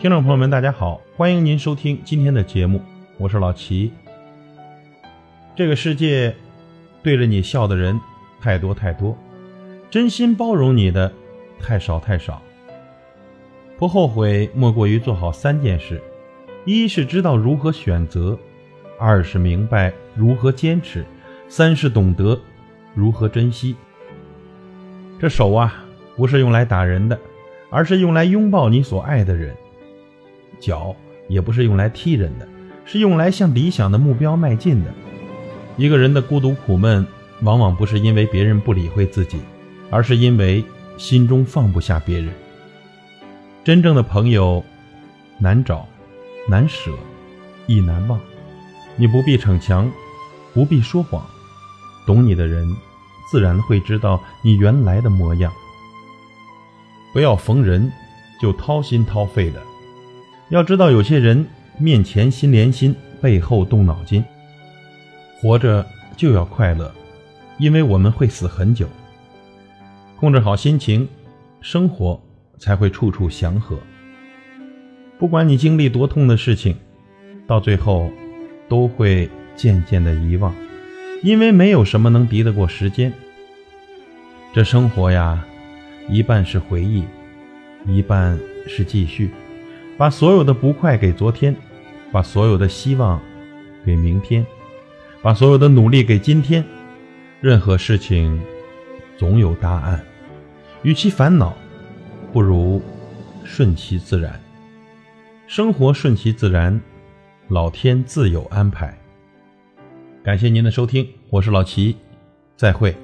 听众朋友们，大家好，欢迎您收听今天的节目，我是老齐。这个世界对着你笑的人太多太多，真心包容你的太少太少。不后悔莫过于做好三件事：一是知道如何选择，二是明白如何坚持，三是懂得如何珍惜。这手啊，不是用来打人的，而是用来拥抱你所爱的人；脚也不是用来踢人的，是用来向理想的目标迈进的。一个人的孤独苦闷，往往不是因为别人不理会自己，而是因为心中放不下别人。真正的朋友，难找，难舍，亦难忘。你不必逞强，不必说谎，懂你的人，自然会知道你原来的模样。不要逢人就掏心掏肺的，要知道有些人面前心连心，背后动脑筋。活着就要快乐，因为我们会死很久。控制好心情，生活才会处处祥和。不管你经历多痛的事情，到最后都会渐渐的遗忘，因为没有什么能敌得过时间。这生活呀，一半是回忆，一半是继续。把所有的不快给昨天，把所有的希望给明天。把所有的努力给今天，任何事情总有答案。与其烦恼，不如顺其自然。生活顺其自然，老天自有安排。感谢您的收听，我是老齐，再会。